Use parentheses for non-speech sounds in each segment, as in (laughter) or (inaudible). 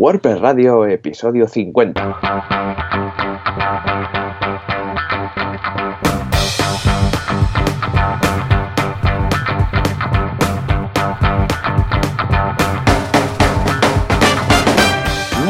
WordPress Radio, episodio 50.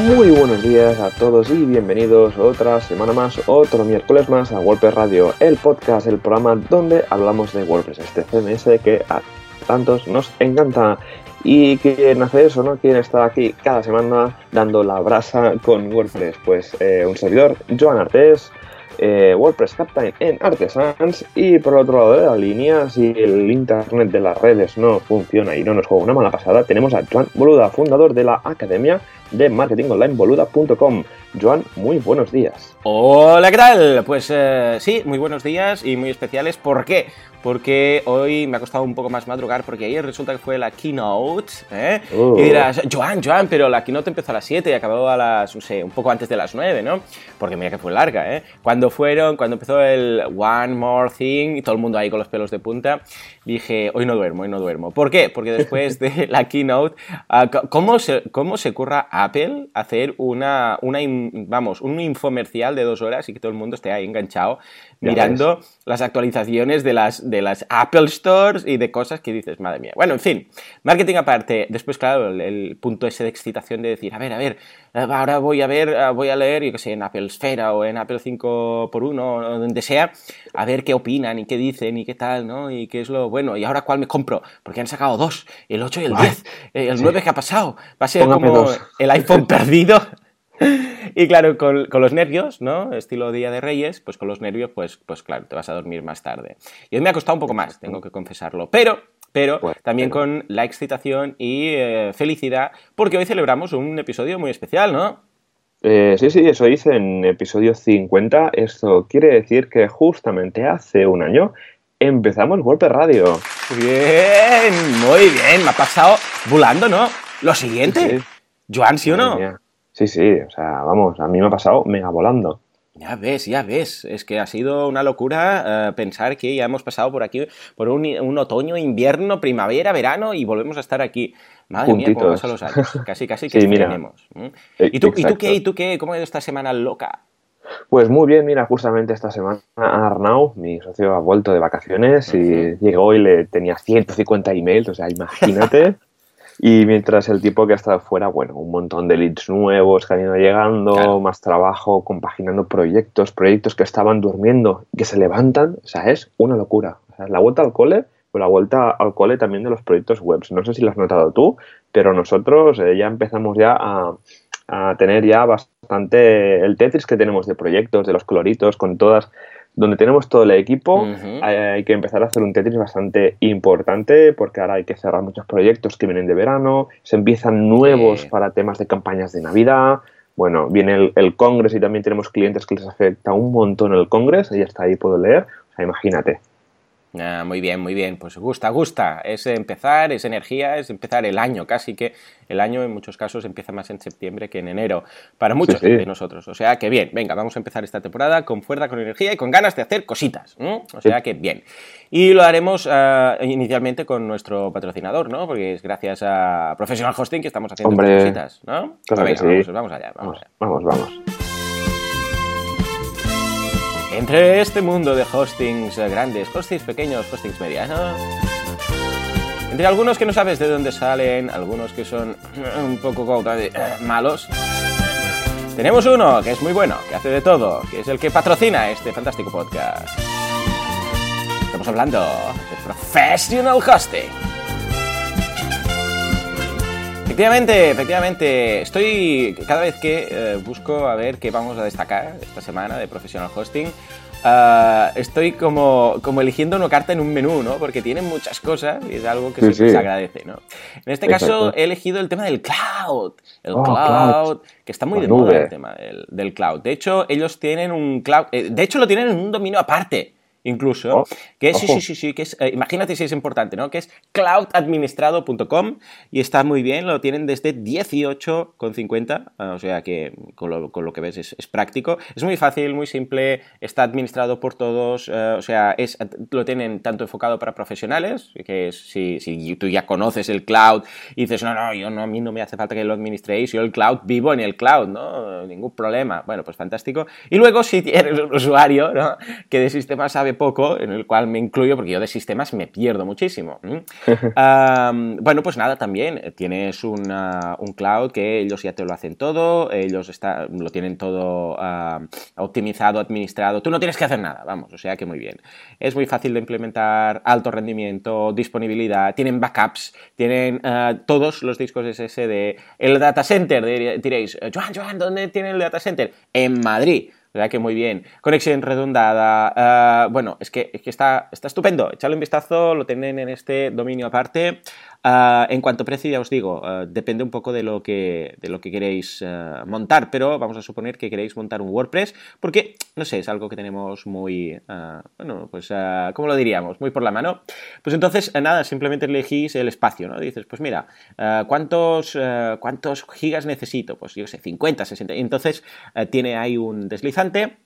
Muy buenos días a todos y bienvenidos otra semana más, otro miércoles más a WordPress Radio, el podcast, el programa donde hablamos de WordPress, este CMS que a tantos nos encanta. ¿Y quién hace eso, no? ¿Quién está aquí cada semana dando la brasa con WordPress? Pues eh, un servidor, Joan Artes, eh, WordPress Captain en Artesans y por otro lado de la línea, si el internet de las redes no funciona y no nos juega una mala pasada, tenemos a Joan Boluda, fundador de la Academia de marketingonlineboluda.com. Joan, muy buenos días. Hola, ¿qué tal? Pues eh, sí, muy buenos días y muy especiales. ¿Por qué? Porque hoy me ha costado un poco más madrugar porque ayer resulta que fue la keynote. ¿eh? Uh. Y dirás, Joan, Joan, pero la keynote empezó a las 7 y acabó a las, no sé, un poco antes de las 9, ¿no? Porque mira que fue larga, ¿eh? Cuando fueron, cuando empezó el One More Thing y todo el mundo ahí con los pelos de punta, dije, hoy no duermo, hoy no duermo. ¿Por qué? Porque después de (laughs) la keynote, ah, ¿cómo, se, ¿cómo se curra Apple hacer una, una vamos, un infomercial de dos horas y que todo el mundo esté ahí enganchado Ya mirando las actualizaciones de las, de las Apple Stores y de cosas que dices, madre mía. Bueno, en fin, marketing aparte. Después, claro, el, el punto ese de excitación de decir, a ver, a ver, ahora voy a ver, voy a leer, yo qué sé, en Apple Esfera o en Apple 5x1 o donde sea, a ver qué opinan y qué dicen y qué tal, ¿no? Y qué es lo bueno. Y ahora cuál me compro, porque han sacado dos, el 8 y el 10, eh, el 9 que ha pasado. Va a ser Póngame como dos. el iPhone perdido. (laughs) Y claro, con, con los nervios, ¿no? Estilo Día de Reyes, pues con los nervios, pues, pues claro, te vas a dormir más tarde. Y hoy me ha costado un poco más, tengo que confesarlo. Pero, pero Pues, también pero- con la excitación y eh, felicidad, porque hoy celebramos un episodio muy especial, ¿no? Eh, sí, sí, eso hice en episodio 50. Esto quiere decir que justamente hace un año empezamos WordPress Radio. Bien, muy bien, me ha pasado volando, ¿no? Lo siguiente, Sí, Joan, ¿sí o no? mía. Sí, sí, o sea, vamos, a mí me ha pasado mega volando. Ya ves, ya ves. Es que ha sido una locura eh, pensar que ya hemos pasado por aquí, por un, un otoño, invierno, primavera, verano y volvemos a estar aquí. Madre mía, cómo pasan los años. Casi, casi (laughs) que Sí. ¿Mm? Eh, ¿Y tú, ¿Y tú qué? ¿Y tú qué? ¿Cómo ha ido esta semana loca? Pues muy bien, mira, justamente esta semana Arnau, mi socio, ha vuelto de vacaciones y llegó y le tenía 150 emails, o sea, imagínate. (laughs) y mientras el tipo que ha estado fuera, bueno, un montón de leads nuevos que han ido llegando, Claro. más trabajo, compaginando proyectos, proyectos que estaban durmiendo, que se levantan, o sea, es una locura. O sea, la vuelta al cole, pues la vuelta al cole también de los proyectos webs. No sé si lo has notado tú, pero nosotros eh, ya empezamos ya a, a tener ya bastante el Tetris que tenemos de proyectos, de los coloritos, con todas, donde tenemos todo el equipo, hay, hay que empezar a hacer un Tetris bastante importante porque ahora hay que cerrar muchos proyectos que vienen de verano, se empiezan nuevos Sí. para temas de campañas de Navidad. Bueno, viene el, el Congress y también tenemos clientes que les afecta un montón el Congress, y hasta ahí puedo leer, o sea, imagínate. Ah, muy bien, muy bien. Pues gusta, gusta. Es empezar, es energía, es empezar el año. Casi que el año en muchos casos empieza más en septiembre que en enero. Para muchos Sí, sí. de nosotros. O sea que bien, venga, vamos a empezar esta temporada con fuerza, con energía y con ganas de hacer cositas. ¿no? O sea que bien. Y lo haremos ah, inicialmente con nuestro patrocinador, ¿no? Porque es gracias a Professional Hosting que estamos haciendo Hombre, cositas, ¿no? claro sí. vamos, vamos allá, vamos Vamos, allá. vamos, vamos. Entre este mundo de hostings grandes, hostings pequeños, hostings medianos, entre algunos que no sabes de dónde salen, algunos que son un poco eh, malos, tenemos uno que es muy bueno, que hace de todo, que es el que patrocina este fantástico podcast. Estamos hablando de Professional Hosting. Efectivamente, efectivamente. Estoy cada vez que eh, busco a ver qué vamos a destacar esta semana de Professional Hosting. ah, estoy como, como eligiendo una carta en un menú, ¿no? Porque tienen muchas cosas y es algo que Sí, siempre sí. se agradece, ¿no? En este caso he elegido el tema del cloud. El Oh, cloud, cloud. que está muy La de moda el tema del, del cloud. De hecho, ellos tienen un cloud. eh, de hecho, lo tienen en un dominio aparte. Incluso, Oh, que sí, ojo. sí, sí, sí, que es, eh, imagínate si es importante, ¿no? Que es cloudadministrado.com y está muy bien, lo tienen desde 18,50, ah, o sea que con lo, con lo que ves es, es práctico. Es muy fácil, muy simple, está administrado por todos, eh, o sea, es, lo tienen tanto enfocado para profesionales, que es si, si tú ya conoces el cloud y dices, no, no, yo no, a mí no me hace falta que lo administréis, yo el cloud vivo en el cloud, ¿no? Ningún problema. Bueno, pues fantástico. Y luego si eres un usuario, ¿no? Que de sistemas sabe poco, en el cual me incluyo, porque yo de sistemas me pierdo muchísimo. (laughs) bueno, pues nada, también eh, tienes una- un cloud que ellos ya te lo hacen todo, ellos está, lo tienen todo optimizado, administrado, tú no tienes que hacer nada, vamos, o sea que muy bien. Es muy fácil de implementar, alto rendimiento, disponibilidad, tienen backups, tienen ah, todos los discos SSD, el data center, dir- diréis, Joan, Joan, ¿dónde tiene el data center? En Madrid. O sea que muy bien. Conexión redundada. ah, bueno, es que, es que está, está estupendo. Echadle un vistazo, lo tienen en este dominio aparte. Ah, en cuanto a precio, ya os digo, ah, depende un poco de lo que, de lo que queréis ah, montar, pero vamos a suponer que queréis montar un WordPress, porque, no sé, es algo que tenemos muy, bueno, pues, ¿cómo lo diríamos? Muy por la mano. Pues entonces, eh, nada, simplemente elegís el espacio, ¿no? Dices, pues mira, ¿cuántos, ¿cuántos gigas necesito? Pues yo sé, 50, 60. Y entonces tiene ahí un deslizante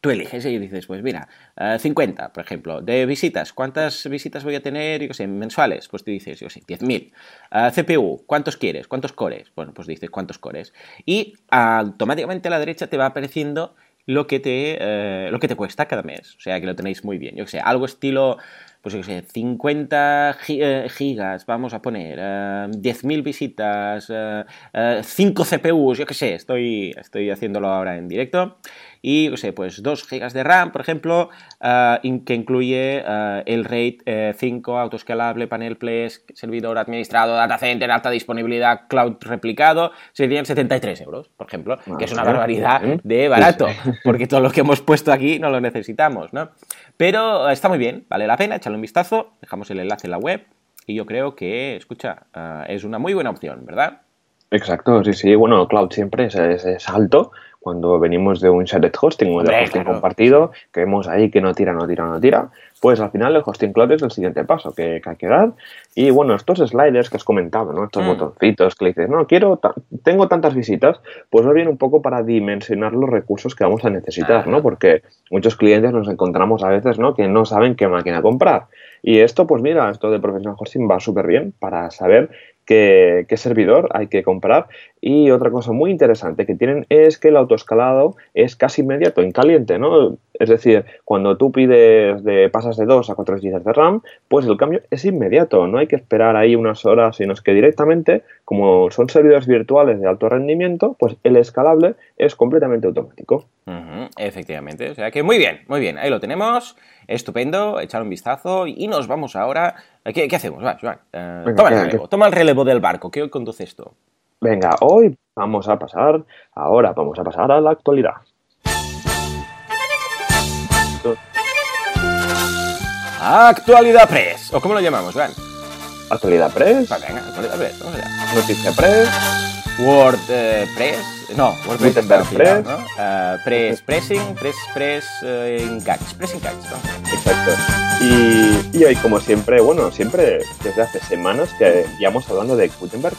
tú eliges y dices, pues mira, eh, 50, por ejemplo, de visitas. ¿Cuántas visitas voy a tener, yo sé, mensuales? Pues tú dices, yo sé, 10.000. Eh, CPU, ¿cuántos quieres? ¿Cuántos cores? Bueno, pues dices, ¿cuántos cores? Y automáticamente a la derecha te va apareciendo lo que te, eh, lo que te cuesta cada mes. O sea, que lo tenéis muy bien. Yo qué sé, algo estilo, pues yo qué sé, 50 gi- eh, gigas, vamos a poner, eh, 10.000 visitas, eh, eh, 5 CPUs, yo qué sé, estoy, estoy haciéndolo ahora en directo. Y, qué sé, pues 2 gigas de RAM, por ejemplo, eh, in- que incluye eh, el RAID eh, 5, autoescalable, panel Place, servidor administrado, data center, alta disponibilidad, cloud replicado, serían 73 euros, por ejemplo, que es una barbaridad de barato, (laughs) porque todo lo que hemos puesto aquí no lo necesitamos, ¿no? Pero eh, está muy bien, vale la pena, échale un vistazo, dejamos el enlace en la web y yo creo que, escucha, eh, es una muy buena opción, ¿verdad? Exacto, sí, sí. Bueno, cloud siempre es, es- es alto cuando venimos de un shared hosting o de hosting claro. compartido, que vemos ahí que no tira, no tira, no tira. Pues al final el hosting cloud es el siguiente paso que, que hay que dar. Y bueno, estos sliders que has comentado, ¿no? Estos Mm. botoncitos que le dices, no, quiero, ta- tengo tantas visitas, pues va bien un poco para dimensionar los recursos que vamos a necesitar, Ajá. ¿no? Porque muchos clientes nos encontramos a veces, ¿no? Que no saben qué máquina comprar. Y esto, pues mira, esto de Professional Hosting va súper bien para saber qué, servidor hay que comprar. Y otra cosa muy interesante que tienen es que el autoescalado es casi inmediato, en caliente, ¿no? Es decir, cuando tú pides de pasas de 2 a 4 GB de RAM, pues el cambio es inmediato, no hay que esperar ahí unas horas, sino que directamente, como son servidores virtuales de alto rendimiento, pues el escalable es completamente automático. Efectivamente, o sea que muy bien, muy bien, ahí lo tenemos, estupendo, echar un vistazo y nos vamos ahora. ¿Qué, qué hacemos? Va, Joan, eh, Venga, toma el ¿qué- relevo, toma el relevo del barco, ¿qué conduce esto? Venga, hoy vamos a pasar, ahora vamos a pasar a la actualidad. Actualidad Press, o cómo lo llamamos, Joan. Actualidad Press, Va, venga, Actualidad Press, vamos allá. Noticia Press, WordPress, no, WordPress Gutenberg Press. ¿no? Eh, press, pressing, press, press, eh, engage, pressing catch, ¿no? Exacto. Y, y hoy, como siempre, bueno, siempre desde hace semanas que llevamos hablando de Gutenberg.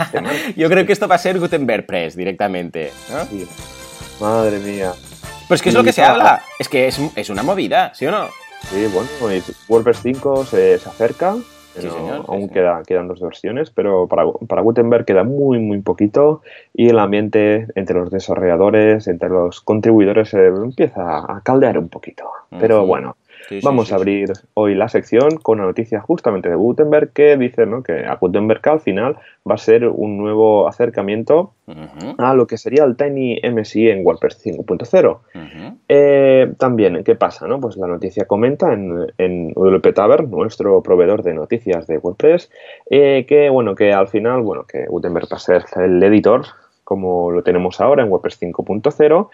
(laughs) Yo creo que esto va a ser Gutenberg Press directamente, ¿no? Sí. Madre mía. Pues ¿qué es lo que se habla? Es que es, es una movida, ¿sí o no? Sí, bueno, WordPress 5 se, se acerca. Sí, pero señor, aún sí. queda- quedan dos versiones, pero para, para Gutenberg queda muy, muy poquito y el ambiente entre los desarrolladores, entre los contribuidores, se empieza a caldear un poquito. Pero bueno, Sí, Vamos sí, a abrir hoy la sección con una noticia justamente de Gutenberg que dice ¿no? que a Gutenberg al final va a ser un nuevo acercamiento a lo que sería el Tiny MSI en WordPress 5.0. ujú. Eh, también, ¿qué pasa? No? Pues la noticia comenta en, en WP Tavern, nuestro proveedor de noticias de WordPress, eh, que bueno, que al final, bueno, que Gutenberg va a ser el editor como lo tenemos ahora en WordPress 5.0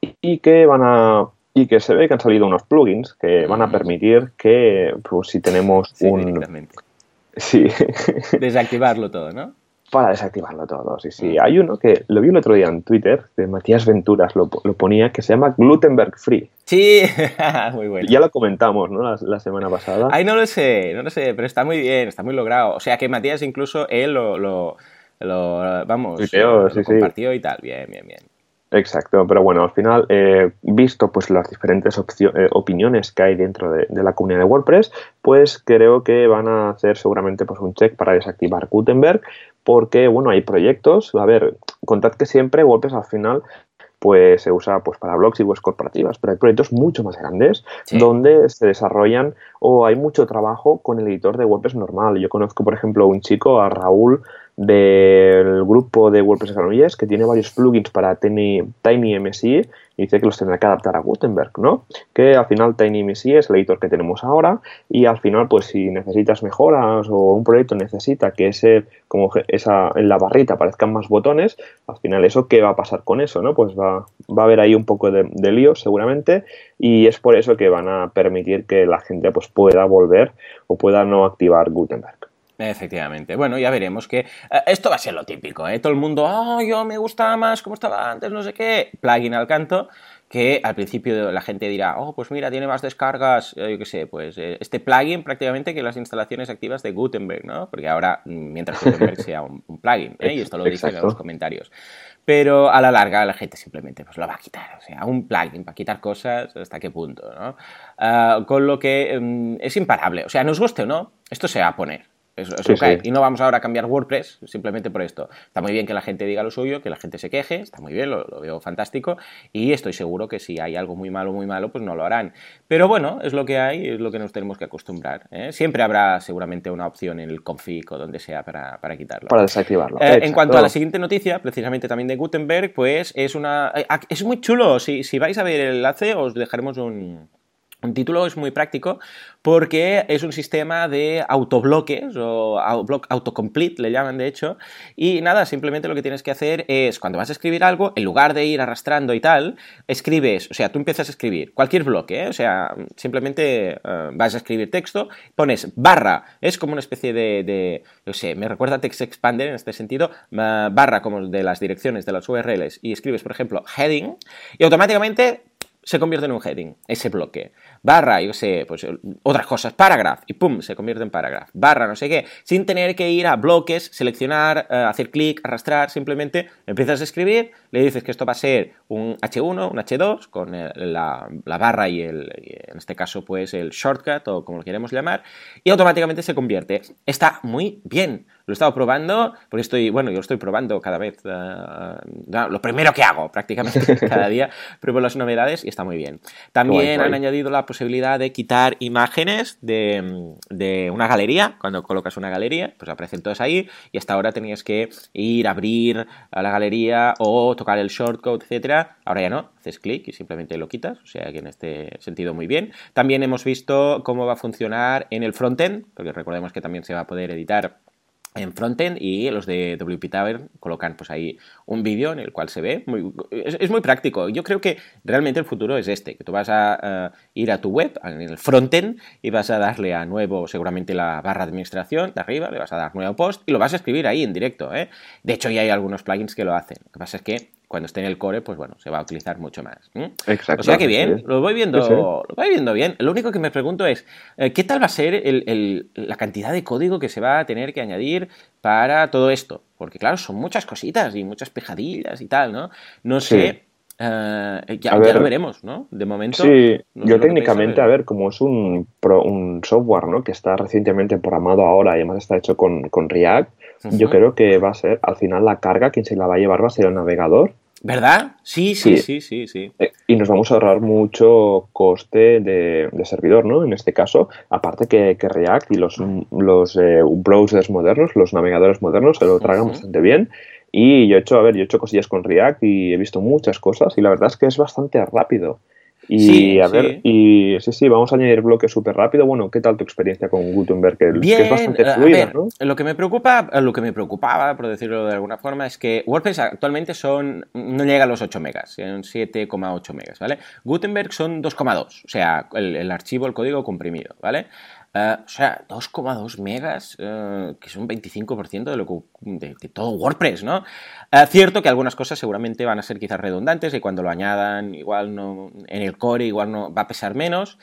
y, y que van a y que se ve que han salido unos plugins que van a Mm. permitir que pues, si tenemos Sí, un sí (laughs) Desactivarlo todo, ¿no? para desactivarlo todo. Sí, sí. Hay uno que lo vi el otro día en Twitter, de Matías Venturas, lo, lo ponía, que se llama Glutenberg Free. Sí, (laughs) muy bueno. Ya lo comentamos, ¿no? La, la, semana pasada. Ay, no lo sé, no lo sé, pero está muy bien, está muy logrado. O sea que Matías incluso él lo, lo, lo vamos, Tuiteo, lo sí, sí. compartió y tal. Bien, bien, bien. Exacto, pero bueno, al final, eh, visto pues las diferentes eh, opiniones que hay dentro de, de, la comunidad de WordPress, pues creo que van a hacer seguramente pues un check para desactivar Gutenberg, porque bueno, hay proyectos, a ver, contad que siempre WordPress al final pues se usa pues para blogs y webs corporativas, pero hay proyectos mucho más grandes sí. donde se desarrollan o hay mucho trabajo con el editor de WordPress normal. Yo conozco, por ejemplo, un chico, a Raúl, del grupo de WordPress Granollers que tiene varios plugins para Tiny, Tiny MSI y dice que los tendrá que adaptar a Gutenberg, ¿no? Que al final Tiny MSI es el editor que tenemos ahora y al final pues si necesitas mejoras o un proyecto necesita que ese como esa en la barrita aparezcan más botones, al final eso qué va a pasar con eso, ¿no? Pues va, va a haber ahí un poco de, de lío seguramente y es por eso que van a permitir que la gente pues pueda volver o pueda no activar Gutenberg. Efectivamente. Bueno, ya veremos que uh, esto va a ser lo típico, ¿eh? Todo el mundo, oh, yo me gusta más como estaba antes, no sé qué, plugin al canto, que al principio la gente dirá, oh, pues mira, tiene más descargas, eh, yo qué sé, pues eh, este plugin prácticamente que las instalaciones activas de Gutenberg, ¿no? Porque ahora, mientras Gutenberg sea un, un plugin, ¿eh? y esto lo dicen en los comentarios. Pero a la larga la gente simplemente pues, lo va a quitar. O sea, un plugin para quitar cosas, ¿hasta qué punto? ¿no? Uh, con lo que um, es imparable. O sea, nos guste o no, esto se va a poner. Sí. Sí. Y no vamos ahora a cambiar WordPress simplemente por esto. Está muy bien que la gente diga lo suyo, que la gente se queje, está muy bien, lo, lo, veo fantástico. Y estoy seguro que si hay algo muy malo, muy malo, pues no lo harán. Pero bueno, es lo que hay, es lo que nos tenemos que acostumbrar. ¿eh? Siempre habrá seguramente una opción en el config o donde sea para, para quitarlo. Para desactivarlo. Eh, en cuanto a la siguiente noticia, precisamente también de Gutenberg, pues es una. eh, Es muy chulo. Si, si vais a ver el enlace, os dejaremos un un título es muy práctico porque es un sistema de autobloques o autocomplete, le llaman de hecho, y nada, simplemente lo que tienes que hacer es cuando vas a escribir algo, en lugar de ir arrastrando y tal, escribes, o sea, tú empiezas a escribir cualquier bloque, ¿eh? o sea, simplemente uh, vas a escribir texto, pones barra, es como una especie de, yo sé, me recuerda Text Expander en este sentido, barra como de las direcciones de las URLs y escribes, por ejemplo, heading, y automáticamente se convierte en un heading, ese bloque. Barra, yo sé, pues otras cosas, paragraph, y pum, se convierte en paragraph. Barra, no sé qué, sin tener que ir a bloques, seleccionar, uh, hacer clic, arrastrar, simplemente empiezas a escribir, le dices que esto va a ser un H1, un H2, con el, la, la, barra y, el, y en este caso, pues el shortcut, o como lo queremos llamar, y automáticamente se convierte. Está muy bien. Lo he estado probando, porque estoy, bueno, yo lo estoy probando cada vez, uh, lo primero que hago prácticamente (laughs) cada día, pruebo las novedades y está muy bien. También guay, han añadido la posibilidad de quitar imágenes de, de, una galería, cuando colocas una galería, pues aparecen todos ahí, y hasta ahora tenías que ir, abrir a la galería o tocar el shortcode, etcétera. Ahora ya no, haces clic y simplemente lo quitas, o sea que en este sentido muy bien. También hemos visto cómo va a funcionar en el frontend, porque recordemos que también se va a poder editar en frontend y los de WP Tavern colocan pues ahí un vídeo en el cual se ve muy, es, muy práctico yo creo que realmente el futuro es este que tú vas a uh, ir a tu web en el frontend y vas a darle a nuevo seguramente la barra de administración de arriba le vas a dar nuevo post y lo vas a escribir ahí en directo ¿eh? de hecho ya hay algunos plugins que lo hacen lo que pasa es que cuando esté en el core, pues bueno, se va a utilizar mucho más. Exacto. O sea que bien, sí. lo voy viendo, sí, sí. lo voy viendo bien. Lo único que me pregunto es, eh, ¿qué tal va a ser el, el, la cantidad de código que se va a tener que añadir para todo esto? Porque claro, son muchas cositas y muchas pejadillas y tal, ¿no? No sé. Uh, ya, ver, ya, lo veremos, ¿no? De momento. Sí, no yo técnicamente, a ver, como es un, pro, un software, ¿no? Que está recientemente programado ahora y además está hecho con, con React, uh -huh. yo creo que va a ser, al final, la carga quien se la va a llevar va a ser el navegador. ¿Verdad? Sí, sí, sí, sí, sí. sí. Y nos vamos a ahorrar mucho coste de, de servidor, ¿no? En este caso, aparte que, que React y los, los eh, browsers modernos, los navegadores modernos, se lo tragan uh -huh. bastante bien. Y yo he hecho, a ver, yo he hecho cosillas con React y he visto muchas cosas y la verdad es que es bastante rápido. Y sí, a ver, sí. y sí, sí, vamos a añadir bloques súper rápido. Bueno, ¿qué tal tu experiencia con Gutenberg? Que, Bien, que es bastante fluida, ver, ¿no? Lo que me preocupa, lo que me preocupaba, por decirlo de alguna forma, es que WordPress actualmente son, no llega a los 8 megas, son 7,8 megas, ¿vale? Gutenberg son 2,2, o sea, el, el, archivo, el código comprimido, ¿vale? Eh, o sea, 2,2 megas, eh, que son 25% de, lo de, todo WordPress, ¿no? Eh, cierto que algunas cosas seguramente van a ser quizás redundantes y cuando lo añadan igual no en el core igual no va a pesar menos,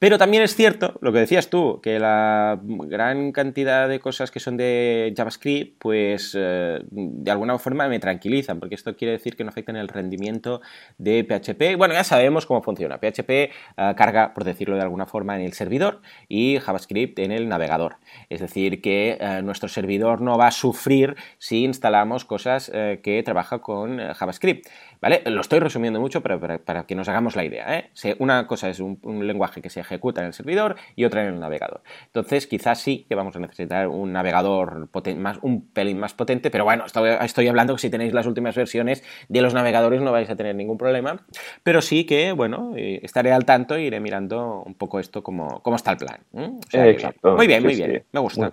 pero también es cierto, lo que decías tú, que la gran cantidad de cosas que son de JavaScript, pues de alguna forma me tranquilizan, porque esto quiere decir que no afectan el rendimiento de PHP. Bueno, ya sabemos cómo funciona. PHP carga, por decirlo de alguna forma, en el servidor y JavaScript en el navegador. Es decir, que eh, nuestro servidor no va a sufrir si instalamos cosas eh, que trabaja con eh, JavaScript. ¿Vale? Lo estoy resumiendo mucho para, para, que nos hagamos la idea. Una cosa es un, lenguaje que se ejecuta en el servidor y otra en el navegador. Entonces, quizás sí que vamos a necesitar un navegador más, un pelín más potente, pero bueno, estoy, estoy hablando que si tenéis las últimas versiones de los navegadores no vais a tener ningún problema, pero sí que, bueno, estaré al tanto e iré mirando un poco esto como, cómo está el plan. Exacto. Muy bien, muy bien. Me gusta.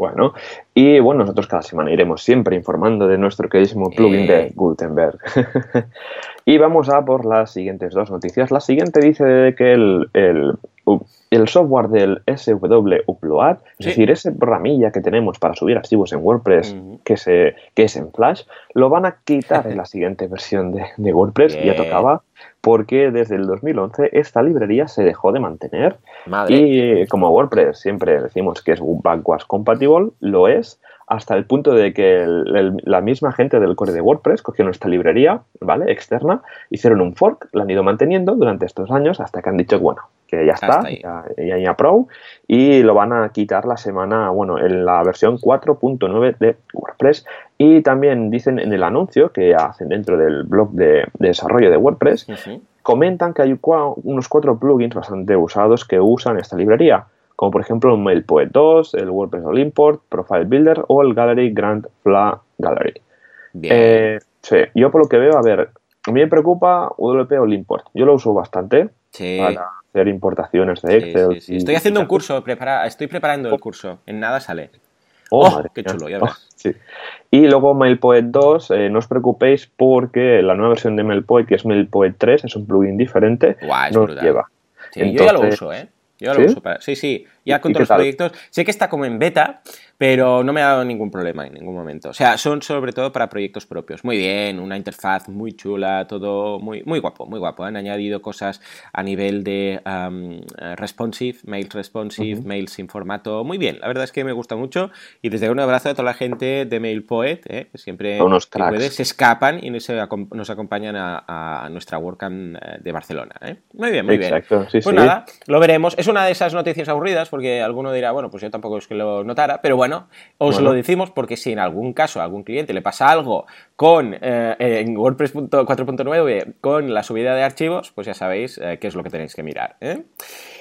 Bueno, y bueno, nosotros cada semana iremos siempre informando de nuestro queridísimo plugin de eh. Gutenberg. (laughs) y vamos a por las siguientes dos noticias. La siguiente dice que el, el software del SW Upload, es decir, ese programilla que tenemos para subir archivos en WordPress que, se, que es en Flash, lo van a quitar en (laughs) la siguiente versión de, WordPress, ya tocaba, porque desde el 2011 esta librería se dejó de mantener. Y como WordPress siempre decimos que es backwards compatible, lo es, hasta el punto de que la misma gente del core de WordPress cogieron esta librería, ¿vale? Externa, hicieron un fork, la han ido manteniendo durante estos años hasta que han dicho, bueno, que ya está, ya, ya, Pro, y lo van a quitar la semana, bueno, en la versión 4.9 de WordPress. Y también dicen en el anuncio que hacen dentro del blog de, desarrollo de WordPress, comentan que hay unos cuatro plugins bastante usados que usan esta librería como por ejemplo el MailPoet 2, el WordPress All Import, Profile Builder o el Gallery Grand Fla Gallery. Eh, sí, yo por lo que veo, a ver, a mí me preocupa WP All Import. Yo lo uso bastante para hacer importaciones de Excel. Estoy haciendo un curso, prepara, estoy preparando el curso, en nada sale. Oh, oh qué chulo, ya ves. Y luego MailPoet 2, eh, no os preocupéis porque la nueva versión de MailPoet, que es MailPoet 3, es un plugin diferente, no lleva. yo ya lo uso, ¿eh? Yo lo uso para... Sí, sí, ya con todos los proyectos. Sé que está como en beta, pero no me ha dado ningún problema en ningún momento. O sea, son sobre todo para proyectos propios. Muy bien, una interfaz muy chula, todo muy, muy guapo, muy guapo. Han añadido cosas a nivel de responsive, mail responsive, mail sin formato. Muy bien, la verdad es que me gusta mucho. Y desde un abrazo a toda la gente de MailPoet, ¿eh? que siempre se escapan y nos, acompañan a, nuestra WordCamp eh, de Barcelona. ¿eh? Muy bien, muy bien. pues nada, lo veremos. Es una de esas noticias aburridas porque alguno dirá, bueno, pues yo tampoco es que lo notara, pero bueno, os lo decimos porque si en algún caso a algún cliente le pasa algo con eh, en WordPress 4.9 con la subida de archivos, pues ya sabéis eh, qué es lo que tenéis que mirar. ¿eh?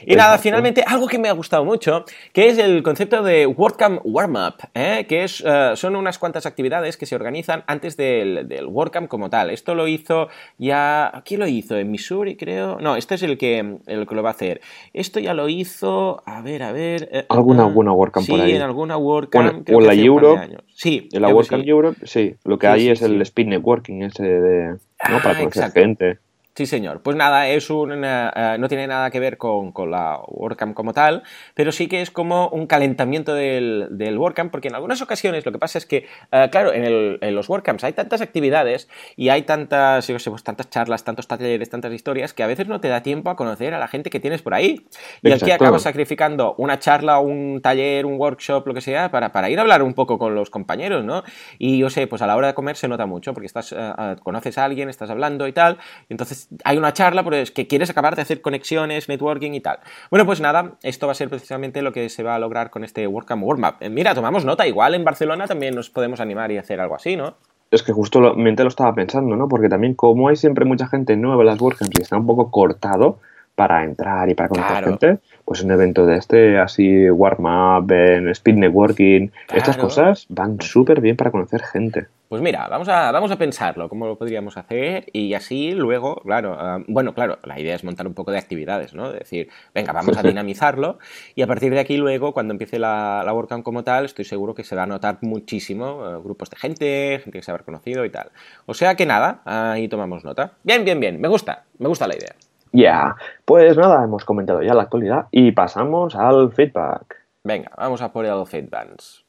Y nada, finalmente, algo que me ha gustado mucho, que es el concepto de WordCamp Warm-Up, que es, son unas cuantas actividades que se organizan antes del, del WordCamp como tal. Esto lo hizo ya... ¿Quién lo hizo? ¿En Missouri, creo? No, este es el que, el que lo va a hacer. Esto ya lo hizo... A ver, a ver... ¿Alguna, alguna WordCamp por ahí? Sí, en alguna WordCamp. o en la Europe. Sí. En la WordCamp Europe, sí. Lo que hay es el speed networking ese de, ¿no? para ah, conocer gente. Sí, señor. Pues nada, es un, eh, no tiene nada que ver con, la WordCamp como tal, pero sí que es como un calentamiento del, del WordCamp, porque en algunas ocasiones lo que pasa es que, eh, claro, en, los WordCamps hay tantas actividades y hay tantas, yo sé, pues, tantas charlas, tantos talleres, tantas historias, que a veces no te da tiempo a conocer a la gente que tienes por ahí. Y aquí acabas sacrificando una charla, un taller, un workshop, lo que sea, para, para, ir a hablar un poco con los compañeros, ¿no? Y yo sé, pues a la hora de comer se nota mucho, porque estás, eh, conoces a alguien, estás hablando y tal, y entonces hay una charla pues, que quieres acabar de hacer conexiones, networking y tal. Bueno, pues nada, esto va a ser precisamente lo que se va a lograr con este WordCamp Warm eh, Mira, tomamos nota, igual en Barcelona también nos podemos animar y hacer algo así, ¿no? Es que justamente lo estaba pensando, ¿no? Porque también como hay siempre mucha gente nueva en las WordCamps y está un poco cortado para entrar y para conocer gente, pues un evento de este, así warm-up, speed networking, estas cosas van súper bien para conocer gente. Pues mira, vamos a, vamos a pensarlo, cómo lo podríamos hacer y así luego, claro, ah, bueno, claro, la idea es montar un poco de actividades, ¿no? Es decir, venga, vamos a (laughs) dinamizarlo y a partir de aquí luego, cuando empiece la, la WordCamp como tal, estoy seguro que se va a notar muchísimo eh, grupos de gente, gente que se habrá conocido y tal. O sea que nada, ahí tomamos nota. Bien, bien, bien, me gusta, me gusta la idea. Ya, pues nada, hemos comentado ya la actualidad y pasamos al feedback. Venga, vamos a por el Feedbands.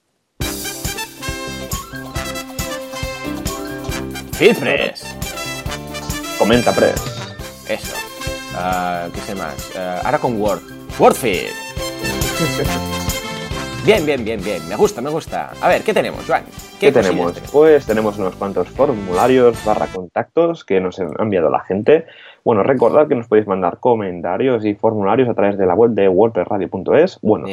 Feedpress. Comenta Press. Eso. Ah, ¿Qué sé más? Ah, ahora con Word. WordFeed. (laughs) bien, bien, bien, bien. Me gusta, me gusta. A ver, ¿qué tenemos, Joan? ¿Qué, tenemos? Pues tenemos unos cuantos formularios barra contactos que nos ha enviado la gente. Bueno, recordad que nos podéis mandar comentarios y formularios a través de la web de wordpressradio.es, bueno,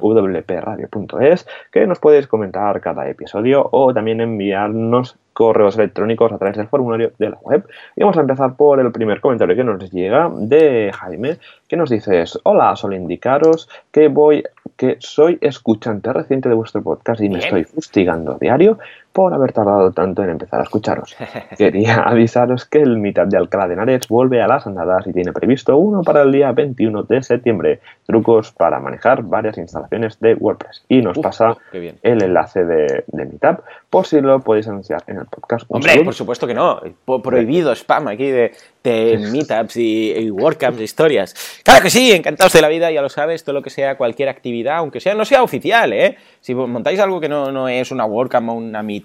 wpradio.es, que nos podéis comentar cada episodio o también enviarnos correos electrónicos a través del formulario de la web. Y vamos a empezar por el primer comentario que nos llega de Jaime, que nos dice, hola, solo indicaros que voy, que soy escuchante reciente de vuestro podcast y me estoy fustigando diario por haber tardado tanto en empezar a escucharos. (laughs) Quería avisaros que el Meetup de Alcalá de Henares vuelve a las andadas y tiene previsto uno para el día 21 de septiembre. Trucos para manejar varias instalaciones de WordPress. Y nos pasa el enlace de, de, Meetup por si lo podéis anunciar en el podcast. Hombre, por supuesto que no. Prohibido spam aquí de, de (laughs) Meetups y, y WordCamps, historias. Claro que sí, encantados de la vida, ya lo sabes, todo lo que sea cualquier actividad, aunque sea no sea oficial, ¿eh? Si montáis algo que no, no es una WordCamp o una Meetup,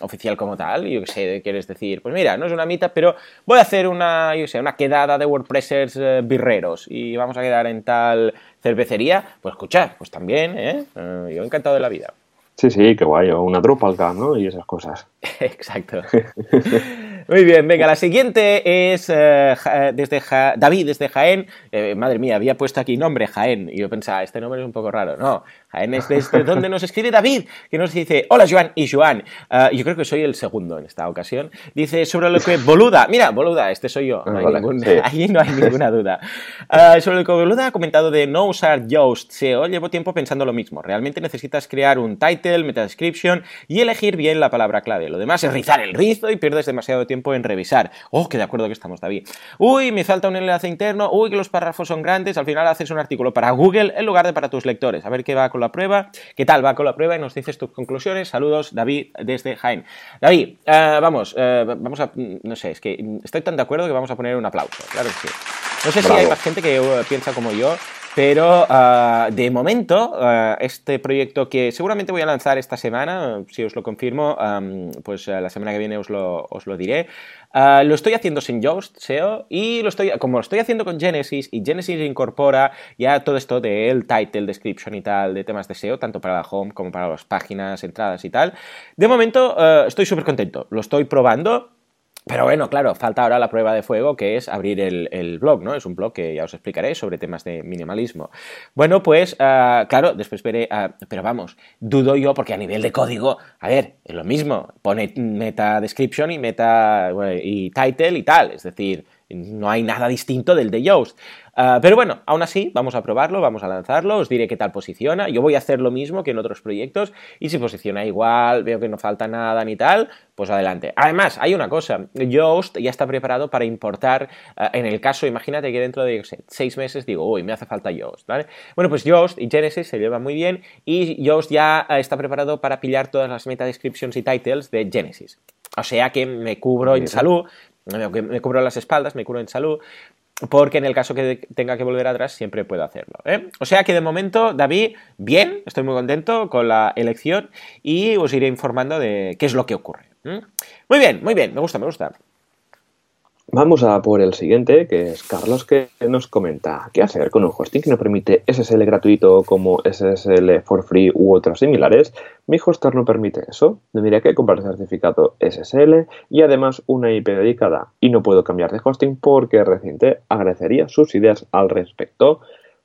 oficial como tal, yo que sé, quieres decir, pues mira, no es una meetup, pero voy a hacer una, yo sé, una quedada de WordPressers eh, birreros y vamos a quedar en tal cervecería, pues escuchar, pues también, ¿eh? ¿eh? yo encantado de la vida. Sí, sí, qué guay, una Drupalcamp, ¿no? Y esas cosas. (laughs) Exacto. Muy bien, venga, la siguiente es eh, desde David, desde Jaén. Eh, madre mía, había puesto aquí nombre Jaén y yo pensaba, este nombre es un poco raro. No, desde donde nos escribe David, que nos dice, hola Joan y Joan. yo creo que soy el segundo en esta ocasión. Dice sobre lo que (laughs) Boluda, mira, Boluda, este soy yo, no hay ahí no hay ninguna duda. sobre lo que Boluda ha comentado de no usar Yoast SEO, llevo tiempo pensando lo mismo. Realmente necesitas crear un title, meta description y elegir bien la palabra clave. Lo demás es rizar el rizo y pierdes demasiado tiempo en revisar. Oh, que de acuerdo que estamos, David. Uy, me falta un enlace interno. Uy, que los párrafos son grandes. Al final haces un artículo para Google en lugar de para tus lectores. A ver qué va la prueba. ¿Qué tal va con la prueba? Y nos dices tus conclusiones. Saludos, David, desde Jaén. David, eh, vamos, eh, vamos a. No sé, es que estoy tan de acuerdo que vamos a poner un aplauso. Claro que sí. No sé si hay más gente que uh, piensa como yo, pero uh, de momento, uh, este proyecto que seguramente voy a lanzar esta semana, si os lo confirmo, um, pues la semana que viene os lo, os lo diré. lo estoy haciendo sin Yoast SEO y lo estoy, como lo estoy haciendo con Genesis y Genesis incorpora ya todo esto del title, description y tal, de temas de SEO, tanto para la home como para las páginas, entradas y tal. De momento estoy súper contento, lo estoy probando pero bueno, claro, falta ahora la prueba de fuego que es abrir el, blog, ¿no? Es un blog que ya os explicaré sobre temas de minimalismo. Bueno, pues ah, claro, después veré, ah, pero vamos, dudo yo porque a nivel de código, a ver, es lo mismo, pone meta description y meta y title y tal, es decir, no hay nada distinto del de Yoast. Ah, pero bueno, aún así, vamos a probarlo, vamos a lanzarlo, os diré qué tal posiciona. Yo voy a hacer lo mismo que en otros proyectos y si posiciona igual, veo que no falta nada ni tal, pues adelante. Además, hay una cosa, Yoast ya está preparado para importar, ah, en el caso, imagínate que dentro de, seis meses digo, uy, me hace falta Yoast, ¿vale? Bueno, pues Yoast y Genesis se llevan muy bien y Yoast ya ah, está preparado para pillar todas las meta descriptions y titles de Genesis. O sea que me cubro en salud, me cubro las espaldas, me cubro en salud, porque en el caso que tenga que volver atrás siempre puedo hacerlo. ¿eh? O sea que de momento, David, bien, estoy muy contento con la elección y os iré informando de qué es lo que ocurre. Muy bien, muy bien, me gusta, me gusta. Vamos a por el siguiente, que es Carlos, que nos comenta qué hacer con un hosting que no permite SSL gratuito como SSL for free u otros similares. Mi hoster no permite eso. Tendría que comprar el certificado SSL y además una IP dedicada. Y no puedo cambiar de hosting porque reciente agradecería sus ideas al respecto.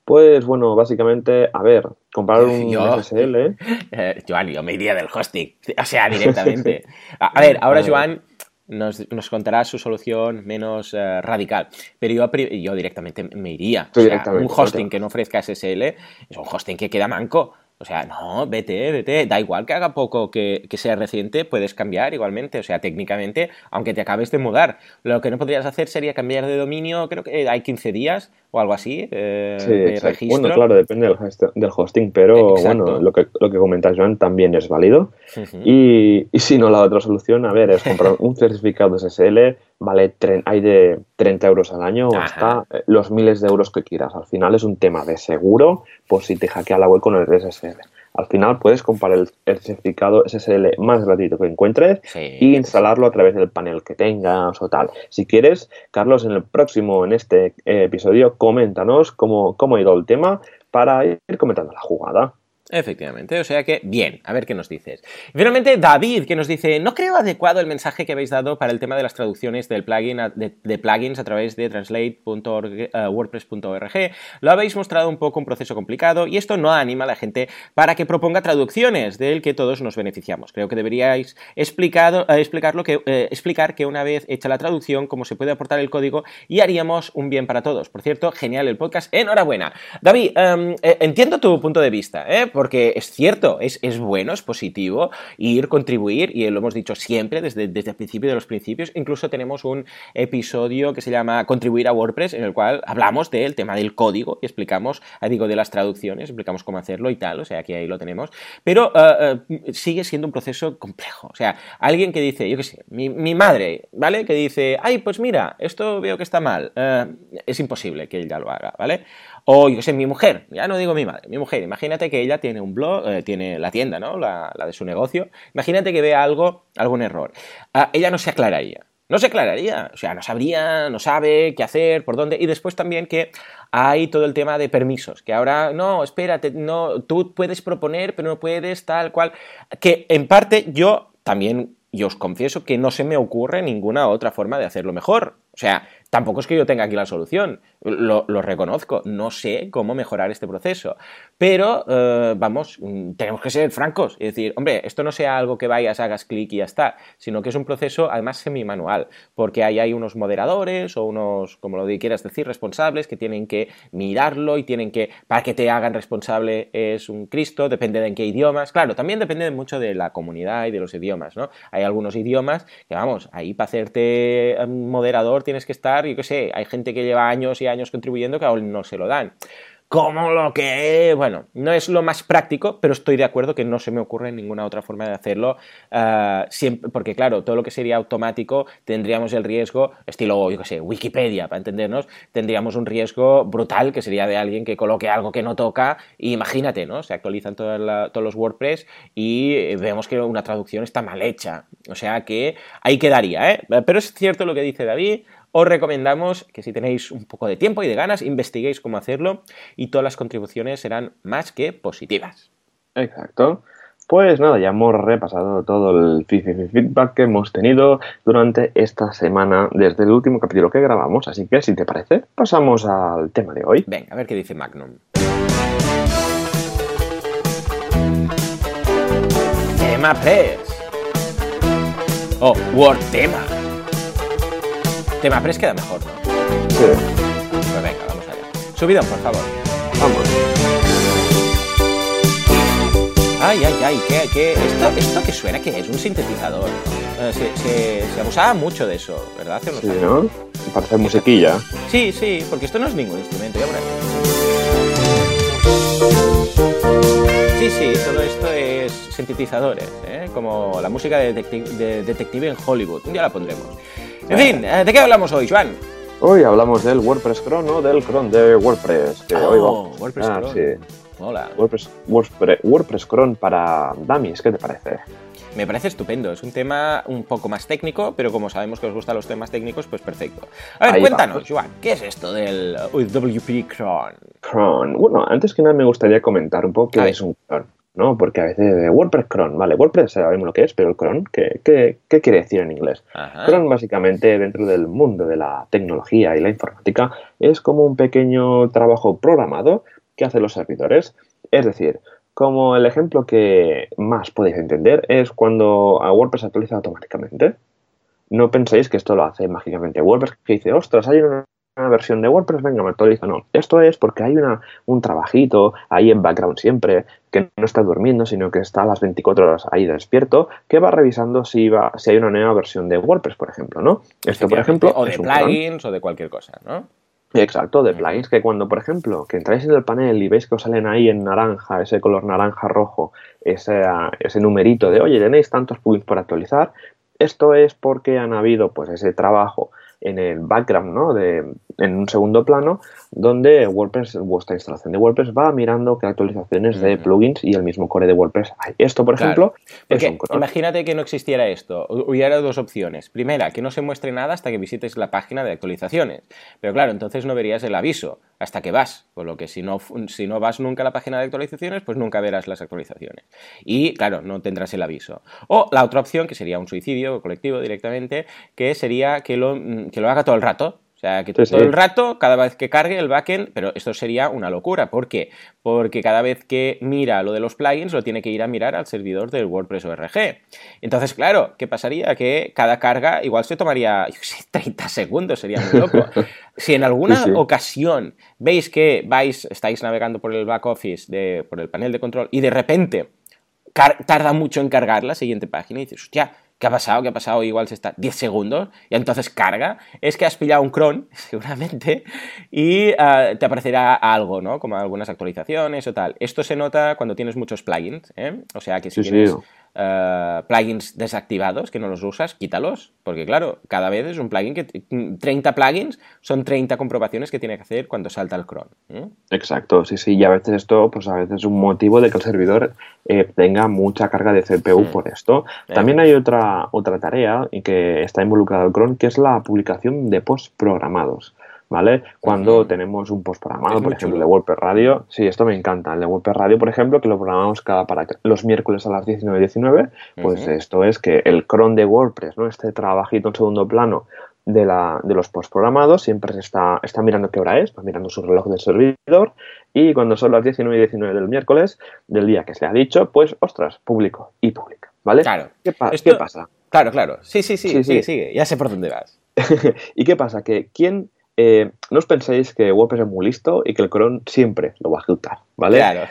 Pues bueno, básicamente, a ver, comprar un (laughs) SSL. (laughs) Eh, Joan, yo me iría del hosting. O sea, directamente. (laughs) A, ver, ahora Joan nos, contará su solución menos eh, radical. Pero yo, yo directamente me iría. un hosting que no ofrezca SSL es un hosting que queda manco. O sea, no, vete, vete. Da igual que haga poco que, que, sea reciente, puedes cambiar igualmente. O sea, técnicamente, aunque te acabes de mudar. Lo que no podrías hacer sería cambiar de dominio, creo que hay 15 días o algo así eh, de registro. Bueno, claro, depende del, hosting, pero bueno, lo que, lo que comentas, Joan, también es válido. y, y, si no, la otra solución, a ver, es comprar (laughs) un certificado SSL, vale, hay de 30 euros al año o hasta eh, los miles de euros que quieras. Al final es un tema de seguro por si te hackea la web con el SSL. Al final puedes comprar el, certificado SSL más gratuito que encuentres y instalarlo a través del panel que tengas o tal. Si quieres, Carlos, en el próximo, en este eh, episodio, coméntanos cómo, cómo ha ido el tema para ir comentando la jugada. Efectivamente, o sea que bien, a ver qué nos dices. finalmente, David, que nos dice, no creo adecuado el mensaje que habéis dado para el tema de las traducciones del plugin de, plugins a través de translate.wordpress.org. Eh, Lo habéis mostrado un poco un proceso complicado y esto no anima a la gente para que proponga traducciones del que todos nos beneficiamos. Creo que deberíais explicado, eh, explicar, que, eh, explicar que una vez hecha la traducción, cómo se puede aportar el código y haríamos un bien para todos. Por cierto, genial el podcast, enhorabuena. David, em, entiendo tu punto de vista, ¿eh? Porque es cierto, es, bueno, es positivo ir, contribuir, y lo hemos dicho siempre desde, desde el principio de los principios. Incluso tenemos un episodio que se llama Contribuir a WordPress, en el cual hablamos del tema del código y explicamos, ah, digo, de las traducciones, explicamos cómo hacerlo y tal, o sea, aquí ahí lo tenemos. Pero ah, ah, sigue siendo un proceso complejo. O sea, alguien que dice, yo qué sé, mi, mi, madre, ¿vale? Que dice, ay, pues mira, esto veo que está mal. es imposible que ella lo haga, ¿vale? O yo sé, mi mujer, ya no digo mi madre, mi mujer, imagínate que ella tiene un blog, eh, tiene la tienda, ¿no? La, de su negocio. Imagínate que vea algo, algún error. Ah, ella no se aclararía. No se aclararía, o sea, no sabría, no sabe qué hacer, por dónde. Y después también que hay todo el tema de permisos, que ahora, no, espérate, no, tú puedes proponer, pero no puedes tal cual. Que en parte yo también, yo os confieso que no se me ocurre ninguna otra forma de hacerlo mejor. O sea, tampoco es que yo tenga aquí la solución lo, reconozco, no sé cómo mejorar este proceso. Pero, eh, vamos, mm, tenemos que ser francos y decir, hombre, esto no sea algo que vayas, hagas clic y ya está, sino que es un proceso además semi-manual, porque ahí hay unos moderadores o unos, como lo quieras decir, responsables que tienen que mirarlo y tienen que, para que te hagan responsable es un Cristo, depende de en qué idiomas. Claro, también depende mucho de la comunidad y de los idiomas, ¿no? Hay algunos idiomas que, vamos, ahí para hacerte eh, moderador tienes que estar, yo qué sé, hay gente que lleva años y años contribuyendo que aún no se lo dan como lo que, bueno, no es lo más práctico, pero estoy de acuerdo que no se me ocurre ninguna otra forma de hacerlo, eh, siempre, porque claro, todo lo que sería automático tendríamos el riesgo, estilo, yo qué sé, Wikipedia, para entendernos, tendríamos un riesgo brutal que sería de alguien que coloque algo que no toca, y imagínate, ¿no? Se actualizan todos los WordPress y vemos que una traducción está mal hecha, o sea que ahí quedaría, ¿eh? Pero es cierto lo que dice David, os recomendamos que si tenéis un poco de tiempo y de ganas, investiguéis cómo hacerlo y todas las contribuciones serán más que positivas. Exacto. Pues nada, ya hemos repasado todo el feedback que hemos tenido durante esta semana desde el último capítulo que grabamos, así que si te parece, pasamos al tema de hoy. Venga, a ver qué dice Magnum. Tema Press. O oh, Word Tema. Tema Press queda mejor, ¿no? Sí. Pues venga, vamos allá. Subidón, por favor. Vamos. Ay, ay, ay, ¿qué, qué? ¿Esto, ¿Esto que suena que es? Un sintetizador. Eh, se, se, abusaba mucho de eso, ¿verdad? Hace sí, ¿no? Para hacer musiquilla. Sí, sí, porque esto no es ningún instrumento, ya Sí, sí, todo esto es sintetizadores, ¿eh? como la música de, de detective en Hollywood. Un día la pondremos. En fin, eh, ¿de qué hablamos hoy, Juan? Hoy hablamos del WordPress Cron o del Cron de WordPress. Que oh, WordPress ah, Sí. Hola. WordPress, WordPress, WordPress Cron para dummies, ¿qué te parece? Me parece estupendo. Es un tema un poco más técnico, pero como sabemos que os gustan los temas técnicos, pues perfecto. A ver, cuéntanos, Juan, ¿qué es esto del WP Cron? Cron. Bueno, antes que nada me gustaría comentar un poco qué es un cron. ¿No? Porque a veces WordPress cron, vale, WordPress sabemos lo que es, pero el cron, ¿qué, qué, qué quiere decir en inglés? Cron básicamente dentro del mundo de la tecnología y la informática es como un pequeño trabajo programado que hacen los servidores. Es decir, como el ejemplo que más podéis entender es cuando a WordPress actualiza automáticamente. No penséis que esto lo hace mágicamente WordPress, que dice, ostras, hay una versión de WordPress, venga, me actualiza. No, esto es porque hay una, un trabajito ahí en background siempre, que no está durmiendo, sino que está a las 24 horas ahí despierto, que va revisando si, va, si hay una nueva versión de WordPress, por ejemplo, ¿no? Esto, por ejemplo... O de plugins o de cualquier cosa, ¿no? Exacto, de plugins que cuando, por ejemplo, que entráis en el panel y veis que os salen ahí en naranja, ese color naranja rojo, ese, ese numerito de, oye, tenéis tantos plugins por actualizar, esto es porque han habido pues ese trabajo en el background, ¿no? De, en un segundo plano, donde WordPress, vuestra instalación de WordPress va mirando qué actualizaciones de plugins y el mismo core de WordPress hay. Esto, por ejemplo, es un Imagínate que no existiera esto. Hubiera dos opciones. Primera, que no se muestre nada hasta que visites la página de actualizaciones. Pero claro, entonces no verías el aviso hasta que vas. Por lo que si no, si no vas nunca a la página de actualizaciones, pues nunca verás las actualizaciones. Y claro, no tendrás el aviso. O la otra opción, que sería un suicidio colectivo directamente, que sería que lo, que lo haga todo el rato sea, que todo el rato, cada vez que cargue el backend, pero esto sería una locura. ¿Por qué? Porque cada vez que mira lo de los plugins, lo tiene que ir a mirar al servidor del WordPress ORG. Entonces, claro, ¿qué pasaría? Que cada carga igual se tomaría, (laughs) yo sé, 30 segundos, sería muy loco. (laughs) si en alguna ocasión veis que vais, estáis navegando por el back office, de, por el panel de control, y de repente tarda mucho en cargar la siguiente página y dices, hostia, ¿Qué ha pasado? ¿Qué ha pasado? Igual se está 10 segundos y entonces carga. Es que has pillado un cron, (laughs) seguramente, y ah, te aparecerá algo, ¿no? Como algunas actualizaciones o tal. Esto se nota cuando tienes muchos plugins, ¿eh? O sea que si tienes eh, plugins desactivados que no los usas, quítalos, porque claro, cada vez es un plugin que 30 plugins son 30 comprobaciones que tiene que hacer cuando salta el cron. Exacto, sí, sí, y a veces esto, pues a veces es un motivo de que el servidor eh, tenga mucha carga de CPU por esto. También hay otra, otra tarea y que está involucrado el cron, que es la publicación de posts programados. ¿Vale? Cuando tenemos un post programado, por ejemplo, de WordPress Radio, sí, esto me encanta, el de WordPress Radio, por ejemplo, que lo programamos cada para los miércoles a las 19.19, pues esto es que el cron de WordPress, ¿no? Este trabajito en segundo plano de, la, de los post programados, siempre se está, está mirando qué hora es, va mirando su reloj del servidor y cuando son las 19 y 19 del miércoles, del día que se ha dicho, pues, ostras, público y pública, ¿vale? Claro. ¿Qué, ¿Qué, pasa? Claro, claro. Sí, sí, sí, sí, sigue, sigue. Ya sé por dónde vas. (laughs) ¿Y qué pasa? Que quién eh, no os penséis que WordPress es muy listo y que el cron siempre lo va a ejecutar, ¿vale? Claro.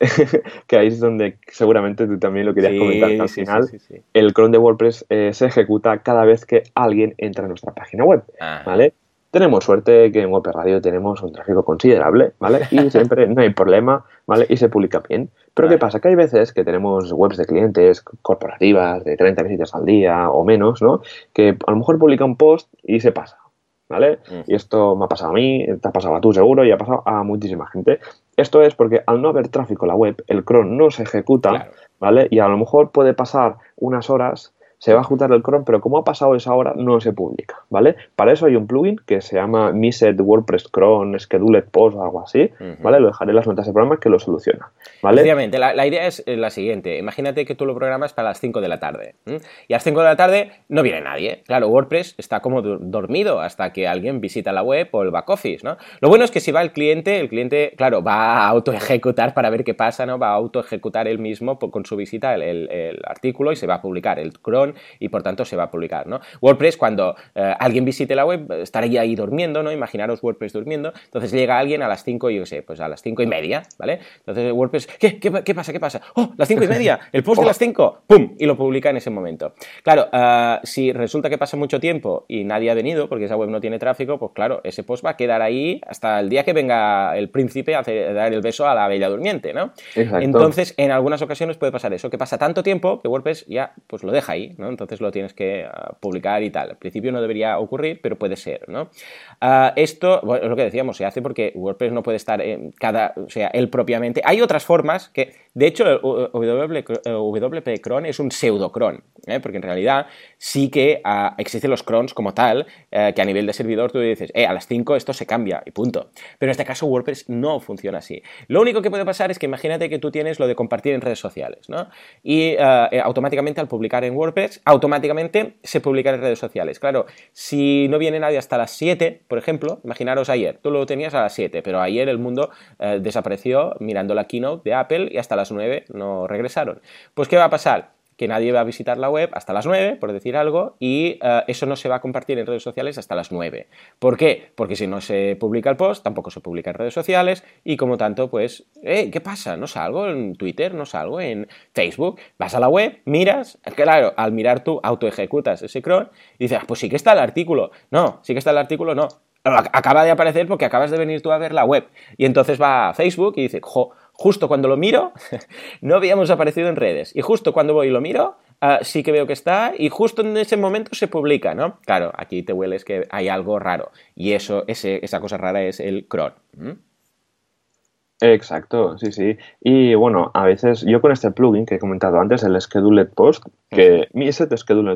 (laughs) que ahí es donde seguramente tú también lo querías comentar. al final, el cron de WordPress eh, se ejecuta cada vez que alguien entra a nuestra página web, ¿vale? Tenemos suerte que en WordPress Radio tenemos un tráfico considerable, ¿vale? Y (laughs) siempre no hay problema, ¿vale? Y se publica bien. Pero ¿qué pasa? Que hay veces que tenemos webs de clientes corporativas de 30 visitas al día o menos, ¿no? Que a lo mejor publica un post y se pasa ¿vale? Y esto me ha pasado a mí, te ha pasado a tú seguro y ha pasado a muchísima gente. Esto es porque al no haber tráfico en la web, el cron no se ejecuta, ¿vale? Y a lo mejor puede pasar unas horas se va a ejecutar el cron, pero como ha pasado esa hora, no se publica, ¿vale? Para eso hay un plugin que se llama Miset WordPress Cron Scheduled Post o algo así, ¿vale? Lo dejaré en las notas de programa que lo soluciona, ¿vale? Obviamente, la, idea es la siguiente. Imagínate que tú lo programas para las 5 de la tarde. Y a las 5 de la tarde no viene nadie. Claro, WordPress está como dormido hasta que alguien visita la web o el back office, ¿no? Lo bueno es que si va el cliente, el cliente, claro, va a auto ejecutar para ver qué pasa, ¿no? Va a auto ejecutar él mismo con su visita el, el artículo y se va a publicar el cron y por tanto se va a publicar, ¿no? WordPress, cuando eh, alguien visite la web, estaría ahí durmiendo, ¿no? Imaginaros WordPress durmiendo, entonces llega alguien a las 5, yo qué sé, pues a las 5 y media, ¿vale? Entonces WordPress, ¿qué, qué, pasa? ¿Qué pasa? ¡Oh, las 5 y media! ¡El post de (laughs) las 5! ¡Pum! Y lo publica en ese momento. Claro, eh, si resulta que pasa mucho tiempo y nadie ha venido porque esa web no tiene tráfico, pues claro, ese post va a quedar ahí hasta el día que venga el príncipe a dar el beso a la bella durmiente, ¿no? Entonces, en algunas ocasiones puede pasar eso, que pasa tanto tiempo que WordPress ya pues lo deja ahí, Entonces lo tienes que ah, publicar y tal. Al principio no debería ocurrir, pero puede ser, ¿no? Ah, esto, es lo que decíamos, se hace porque WordPress no puede estar en cada, o sea, él propiamente. Hay otras formas que, de hecho, WP cron es un pseudo cron, ¿eh? porque en realidad sí que ah, existen los crons como tal, eh, que a nivel de servidor tú dices, eh, a las 5 esto se cambia y punto. Pero en este caso WordPress no funciona así. Lo único que puede pasar es que imagínate que tú tienes lo de compartir en redes sociales, ¿no? Y automáticamente al publicar en WordPress, automáticamente se publica en redes sociales. Claro, si no viene nadie hasta las 7, por ejemplo, imaginaros ayer, tú lo tenías a las 7, pero ayer el mundo eh, desapareció mirando la keynote de Apple y hasta las 9 no regresaron. Pues ¿qué va a pasar? Que nadie va a visitar la web hasta las 9, por decir algo, y eh, eso no se va a compartir en redes sociales hasta las 9. ¿Por qué? Porque si no se publica el post, tampoco se publica en redes sociales, y como tanto, pues, ¿qué pasa? ¿No salgo en Twitter? ¿No salgo en Facebook? Vas a la web, miras, claro, al mirar tú auto ejecutas ese cron y dices, ah, pues sí que está el artículo. No, sí que está el artículo, no acaba de aparecer porque acabas de venir tú a ver la web. Y entonces va a Facebook y dice, jo, justo cuando lo miro, (laughs) no habíamos aparecido en redes. Y justo cuando voy y lo miro, ah, sí que veo que está y justo en ese momento se publica, ¿no? Claro, aquí te hueles que hay algo raro. Y eso, esa cosa rara es el cron. Exacto, sí, sí. Y bueno, a veces yo con este plugin que he comentado antes, el Scheduled Post, que mi set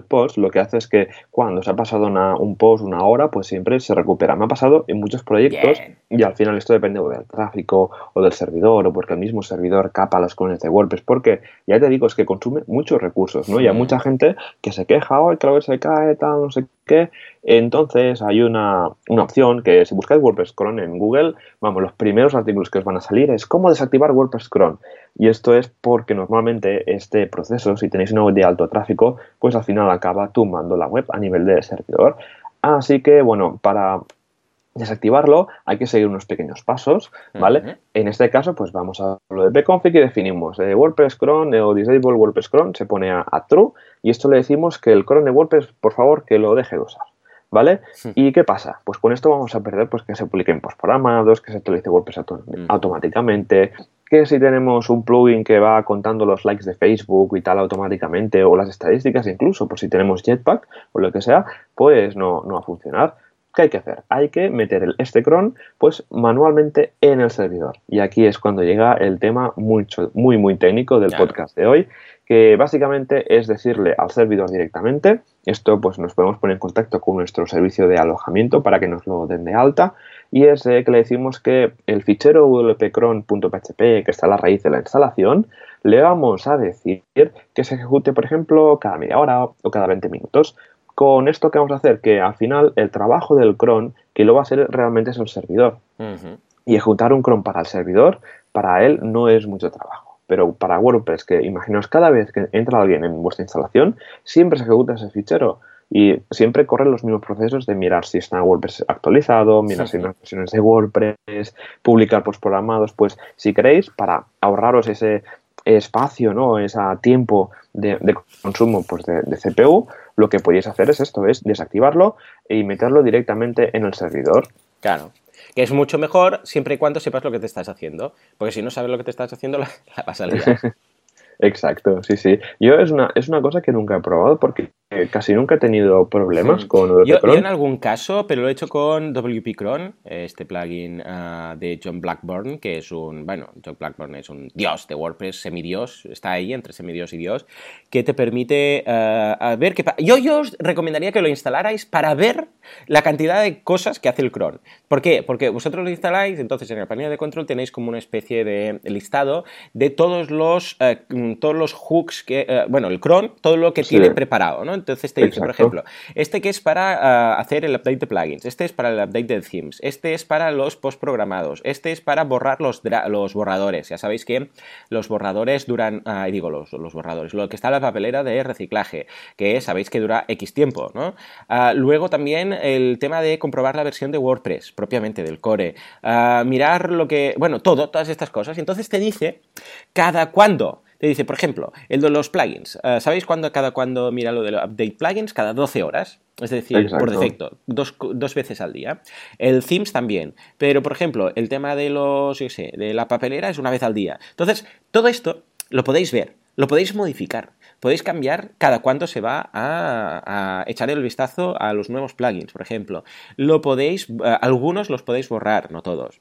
Post lo que hace es que cuando se ha pasado un post una hora, pues siempre se recupera. Me ha pasado en muchos proyectos y al final esto depende del tráfico o del servidor o porque el mismo servidor capa las clones de WordPress, porque ya te digo, es que consume muchos recursos, ¿no? Y hay mucha gente que se queja, hoy que la web se cae, tal, no sé qué. Entonces hay una, una opción que si buscáis WordPress Cron en Google, vamos, los primeros artículos que os van a salir es cómo desactivar WordPress Cron. Y esto es porque normalmente este proceso, si tenéis una web de alto tráfico, pues al final acaba tumbando la web a nivel de servidor. Así que, bueno, para desactivarlo hay que seguir unos pequeños pasos, ¿vale? En este caso, pues vamos a lo de pconfig y definimos eh, WordPress cron o disable WordPress cron se pone a, true y esto le decimos que el cron de WordPress, por favor, que lo deje de usar. ¿Vale? ¿Y qué pasa? Pues con esto vamos a perder pues, que se publiquen postprogramados, que se actualice WordPress automáticamente, que si tenemos un plugin que va contando los likes de Facebook y tal automáticamente, o las estadísticas incluso, por si tenemos Jetpack o lo que sea, pues no, no va a funcionar. ¿Qué hay que hacer? Hay que meter el, este cron pues manualmente en el servidor. Y aquí es cuando llega el tema mucho, muy, muy técnico del podcast de hoy, que básicamente es decirle al servidor directamente, esto pues nos podemos poner en contacto con nuestro servicio de alojamiento para que nos lo den de alta, y es que le decimos que el fichero wpcron.php, que está a la raíz de la instalación, le vamos a decir que se ejecute, por ejemplo, cada media hora o cada 20 minutos. Con esto, ¿qué vamos a hacer? Que al final el trabajo del cron, que lo va a hacer realmente es el servidor. Y ejecutar un cron para el servidor, para él no es mucho trabajo pero para WordPress, que imaginaos cada vez que entra alguien en vuestra instalación, siempre se ejecuta ese fichero y siempre corren los mismos procesos de mirar si está WordPress actualizado, mirar si hay unas versiones de WordPress, publicar post programados, pues si queréis, para ahorraros ese espacio, ¿no? ese tiempo de, consumo pues, de, de, CPU, lo que podéis hacer es esto, es desactivarlo y meterlo directamente en el servidor. Claro que es mucho mejor siempre y cuando sepas lo que te estás haciendo, porque si no sabes lo que te estás haciendo, (laughs) la, la vas a liar. (laughs) Exacto, sí, sí. Yo es una, es una cosa que nunca he probado porque casi nunca he tenido problemas con yo, yo, en algún caso, pero lo he hecho con WP Cron, este plugin ah, de John Blackburn, que es un, bueno, John Blackburn es un dios de WordPress, semidios, está ahí entre semidios y dios, que te permite uh, ver qué yo, yo os recomendaría que lo instalarais para ver la cantidad de cosas que hace el cron. ¿Por qué? Porque vosotros lo instaláis, entonces en el panel de control tenéis como una especie de listado de todos los todos los hooks que, eh, bueno, el cron, todo lo que tiene preparado, ¿no? Entonces te dice, por ejemplo, este que es para eh, hacer el update de plugins, este es para el update de themes, este es para los post programados, este es para borrar los, los borradores. Ya sabéis que los borradores duran, ah, digo, los, los, borradores, lo que está en la papelera de reciclaje, que sabéis que dura X tiempo, ¿no? Ah, luego también el tema de comprobar la versión de WordPress, propiamente del core, ah, mirar lo que, bueno, todo, todas estas cosas. Y entonces te dice cada cuándo te dice, por ejemplo, el de los plugins. Eh, ¿Sabéis cuándo cada cuando mira lo de los update plugins? Cada 12 horas. Es decir, por defecto, dos, dos, veces al día. El themes también. Pero, por ejemplo, el tema de los, yo sé, de la papelera es una vez al día. Entonces, todo esto lo podéis ver, lo podéis modificar. Podéis cambiar cada cuánto se va a, echar el vistazo a los nuevos plugins, por ejemplo. Lo podéis, eh, algunos los podéis borrar, no todos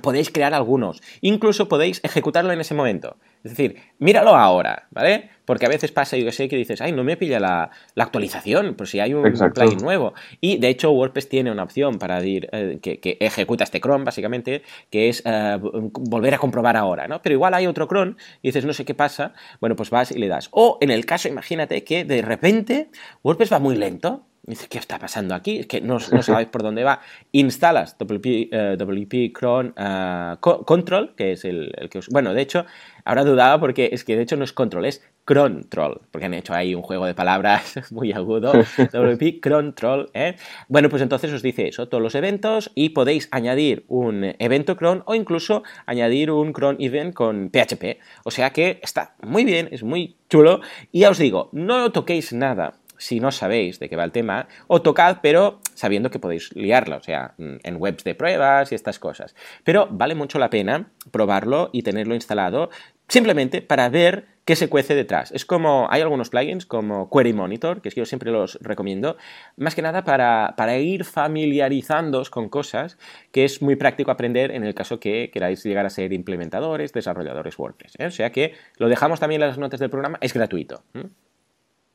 podéis crear algunos. Incluso podéis ejecutarlo en ese momento. Es decir, míralo ahora, ¿vale? Porque a veces pasa, yo sé, que dices, ay, no me pilla la, actualización, por si hay un plugin nuevo. Y de hecho, WordPress tiene una opción para decir eh, que, ejecuta este cron, básicamente, que es eh, volver a comprobar ahora, ¿no? Pero igual hay otro cron y dices, no sé qué pasa, bueno, pues vas y le das. O en el caso, imagínate que de repente WordPress va muy lento ¿qué está pasando aquí? Es que no, sabéis por dónde va. Instalas WP, eh, Cron eh, Control, que es el, que os... Bueno, de hecho, ahora dudaba porque es que de hecho no es Control, es Crontrol, porque han hecho ahí un juego de palabras (laughs) muy agudo. WP Crontrol, ¿eh? Bueno, pues entonces os dice eso, todos los eventos y podéis añadir un evento cron o incluso añadir un cron event con PHP. O sea que está muy bien, es muy chulo. Y ya os digo, no toquéis nada si no sabéis de qué va el tema, o tocad, pero sabiendo que podéis liarlo, o sea, mm, en webs de pruebas y estas cosas. Pero vale mucho la pena probarlo y tenerlo instalado simplemente para ver qué se cuece detrás. Es como, hay algunos plugins como Query Monitor, que es que yo siempre los recomiendo, más que nada para, para ir familiarizándoos con cosas que es muy práctico aprender en el caso que queráis llegar a ser implementadores, desarrolladores WordPress. ¿eh? O sea que lo dejamos también en las notas del programa, es gratuito.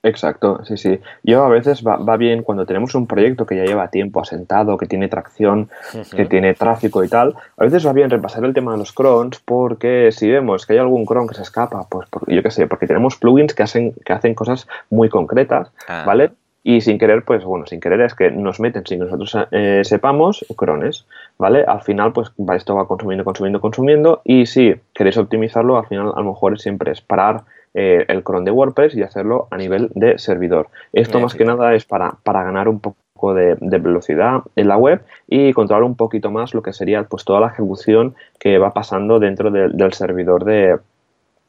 Exacto, sí, sí. Yo a veces va, va, bien cuando tenemos un proyecto que ya lleva tiempo asentado, que tiene tracción, que tiene tráfico y tal, a veces va bien repasar el tema de los crons porque si vemos que hay algún cron que se escapa, pues por, yo qué sé, porque tenemos plugins que hacen, que hacen cosas muy concretas, ah. ¿vale? Y sin querer, pues bueno, sin querer es que nos meten sin que nosotros eh, sepamos crones, ¿vale? Al final, pues esto va consumiendo, consumiendo, consumiendo y si queréis optimizarlo, al final a lo mejor siempre es parar eh, el cron de WordPress y hacerlo a nivel de servidor. Esto más que nada es para, para ganar un poco de, de, velocidad en la web y controlar un poquito más lo que sería pues toda la ejecución que va pasando dentro de, del servidor de,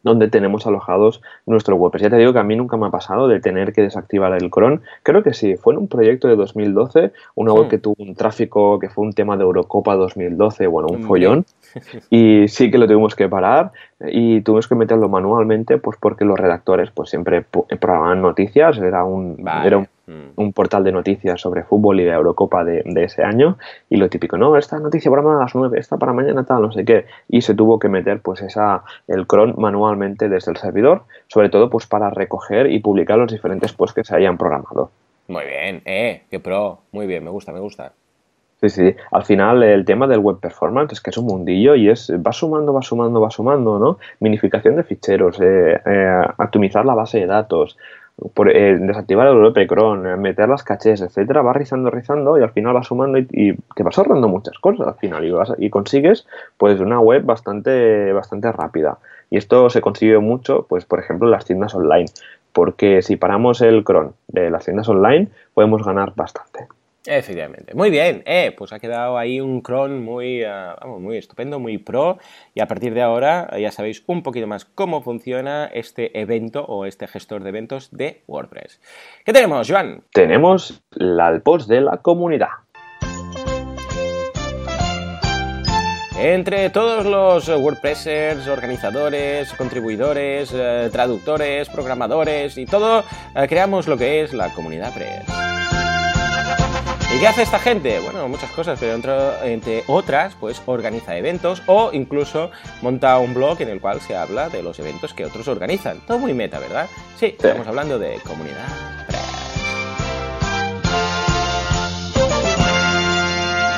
donde tenemos alojados nuestro WordPress. Ya te digo que a mí nunca me ha pasado de tener que desactivar el cron. Creo que sí, fue en un proyecto de 2012, una web que tuvo un tráfico que fue un tema de Eurocopa 2012, bueno, un follón. (laughs) Y sí que lo tuvimos que parar y tuvimos que meterlo manualmente, pues porque los redactores pues siempre programaban noticias, era un, vale. era un Mm. un portal de noticias sobre fútbol y la Eurocopa de, de, ese año y lo típico, no, esta noticia para a las 9, esta para mañana tal, no sé qué, y se tuvo que meter pues esa, el cron manualmente desde el servidor, sobre todo pues para recoger y publicar los diferentes posts que se hayan programado. Muy bien, eh, qué pro, muy bien, me gusta, me gusta. Sí, sí. Al final el tema del web performance es que es un mundillo y es va sumando, va sumando, va sumando, ¿no? Minificación de ficheros, eh, eh, optimizar la base de datos, por, eh, desactivar el WP cron, meter las cachés, etcétera, va rizando, rizando y al final va sumando y, y te vas ahorrando muchas cosas al final y, vas, y consigues pues una web bastante, bastante rápida. Y esto se consigue mucho, pues por ejemplo, en las tiendas online, porque si paramos el cron de las tiendas online podemos ganar bastante. Efectivamente. Muy bien, eh, pues ha quedado ahí un cron muy, uh, vamos, muy estupendo, muy pro. Y a partir de ahora ya sabéis un poquito más cómo funciona este evento o este gestor de eventos de WordPress. ¿Qué tenemos, Joan? Tenemos la, post de la comunidad. Entre todos los WordPressers, organizadores, contribuidores, eh, traductores, programadores y todo, eh, creamos lo que es la comunidad Press. ¿Y qué hace esta gente? Bueno, muchas cosas, pero entre, otras, pues organiza eventos o incluso monta un blog en el cual se habla de los eventos que otros organizan. Todo muy meta, ¿verdad? Sí, sí. estamos hablando de comunidad.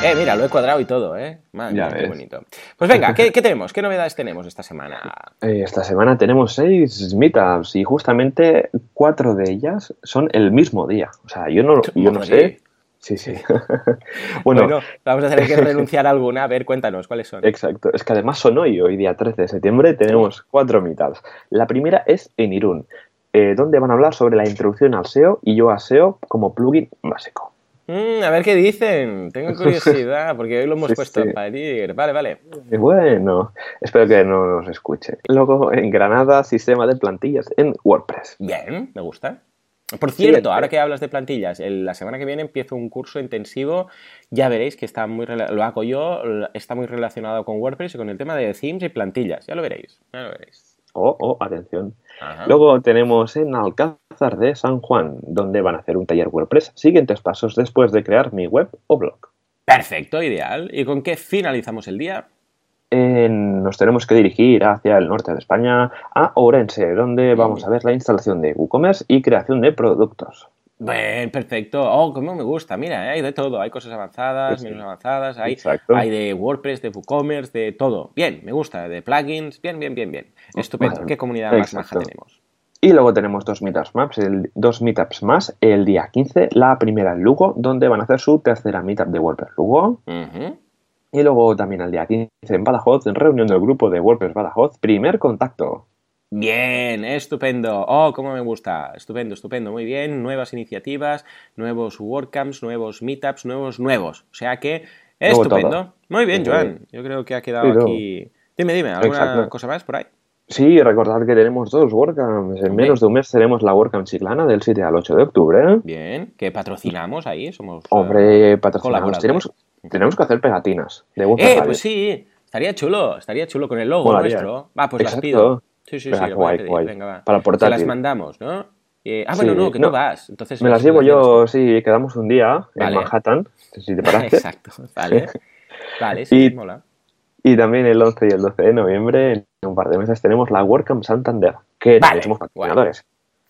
Eh, mira, lo he cuadrado y todo, ¿eh? Madre mía, qué bonito. Pues venga, (laughs) ¿qué, ¿qué, tenemos? ¿Qué novedades tenemos esta semana? Eh, esta semana tenemos seis meetups y justamente cuatro de ellas son el mismo día. O sea, yo no, yo no sé. Sí, sí. (laughs) bueno, bueno, vamos a tener que (laughs) renunciar a alguna. A ver, cuéntanos, ¿cuáles son? Exacto. Es que además son hoy, hoy día 13 de septiembre, tenemos cuatro meetups. La primera es en Irún, eh, donde van a hablar sobre la introducción al SEO y yo a SEO como plugin básico. Mm, a ver qué dicen. Tengo (laughs) curiosidad, porque hoy lo hemos sí, puesto sí. a parir. Vale, vale. Bueno, espero que no nos escuche. Luego, en Granada, sistema de plantillas en WordPress. Bien, me gusta. Por cierto, sí, ahora que hablas de plantillas, el, la semana que viene empiezo un curso intensivo, ya veréis que está muy lo hago yo, está muy relacionado con WordPress y con el tema de themes y plantillas, ya lo veréis, ya lo veréis. Oh, oh, atención. Ajá. Luego tenemos en Alcázar de San Juan, donde van a hacer un taller WordPress. Siguientes pasos después de crear mi web o blog. Perfecto, ideal. ¿Y con qué finalizamos el día? Eh, nos tenemos que dirigir hacia el norte de España, a Orense, donde vamos a ver la instalación de WooCommerce y creación de productos. Bien, perfecto. Oh, como me gusta. Mira, ¿eh? hay de todo. Hay cosas avanzadas, sí, menos avanzadas. Hay, hay, de WordPress, de WooCommerce, de todo. Bien, me gusta. De plugins. Bien, bien, bien, bien. Estupendo. Bueno, ¿Qué comunidad exacto. más maja tenemos? Y luego tenemos dos meetups más, el, dos meetups más, el día 15, la primera en Lugo, donde van a hacer su tercera meetup de WordPress Lugo. Uh -huh. Y luego también el día 15 en Badajoz, en reunión del grupo de WordPress Badajoz, primer contacto. Bien, estupendo. Oh, cómo me gusta. Estupendo, estupendo. Muy bien. Nuevas iniciativas, nuevos WordCamps, nuevos meetups, nuevos, nuevos. O sea que, estupendo. Muy bien, Joan. Yo creo que ha quedado sí, aquí. Dime, dime, ¿alguna Exacto. cosa más por ahí? Sí, recordad que tenemos dos WordCamps. En menos de un mes tenemos la WordCamp Chiclana del 7 al 8 de octubre. Bien, que patrocinamos ahí, somos... eh, Hombre, patrocinamos. colaboradores. Tenemos, tenemos que hacer pegatinas de Eh, pues sí, estaría chulo, estaría chulo con el logo Molaría. nuestro. Va, pues las Exacto. pido. Sí, sí, Venga, sí, guay, pedir, guay. venga, va. Para portátil. las mandamos, ¿no? Eh, ah, bueno, Sí, no, que no. tú vas. Entonces Me las llevo yo, sí, quedamos un día Vale. en Manhattan, si te parece. (laughs) Exacto, vale. Vale, sí, Y- mola. Y también el 11 y el 12 de noviembre, en un par de meses, tenemos la WordCamp Santander, que Vale, somos patrocinadores.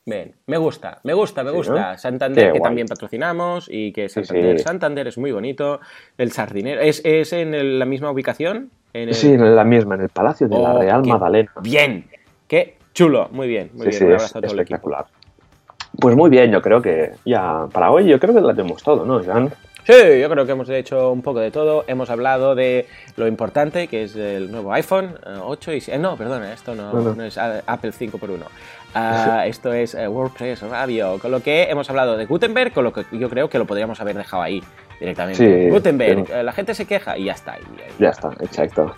Bien, me gusta, me gusta, me Sí, gusta. ¿no? Santander, Qué que guay. también patrocinamos y que Sí, Santander, sí. Santander es muy bonito. El Sardinero, ¿es, es en el- la misma ubicación? En el- Sí, en la misma, en el Palacio de la Oh, Real qué Magdalena. Bien, qué chulo, muy bien, muy Sí, bien. sí, Un es abrazo a todo el espectacular. Pues muy bien, yo creo que ya para hoy yo creo que la tenemos todo, ¿no, Joan? Sí, yo creo que hemos hecho un poco de todo. Hemos hablado de lo importante que es el nuevo iPhone eh, 8 y... si- eh, no, perdona, esto no, No, no. no es ah, Apple 5x1. Ah, (laughs) esto es eh, WordPress Radio, con lo que hemos hablado de Gutenberg, con lo que yo creo que lo podríamos haber dejado ahí directamente. Sí, Gutenberg, eh, la gente se queja y ya está. y- Ya está, exacto.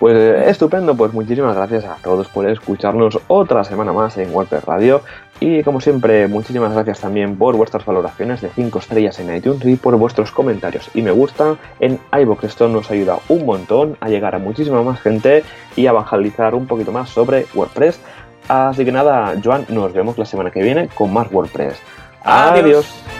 Pues eh, estupendo, pues muchísimas gracias a todos por escucharnos otra semana más en WordPress Radio. Y como siempre, muchísimas gracias también por vuestras valoraciones de 5 estrellas en iTunes y por vuestros comentarios y me gusta en iVoox. Esto nos ayuda un montón a llegar a muchísima más gente y a evangelizar un poquito más sobre WordPress. Así que nada, Joan, nos vemos la semana que viene con más WordPress. Adiós. Adiós.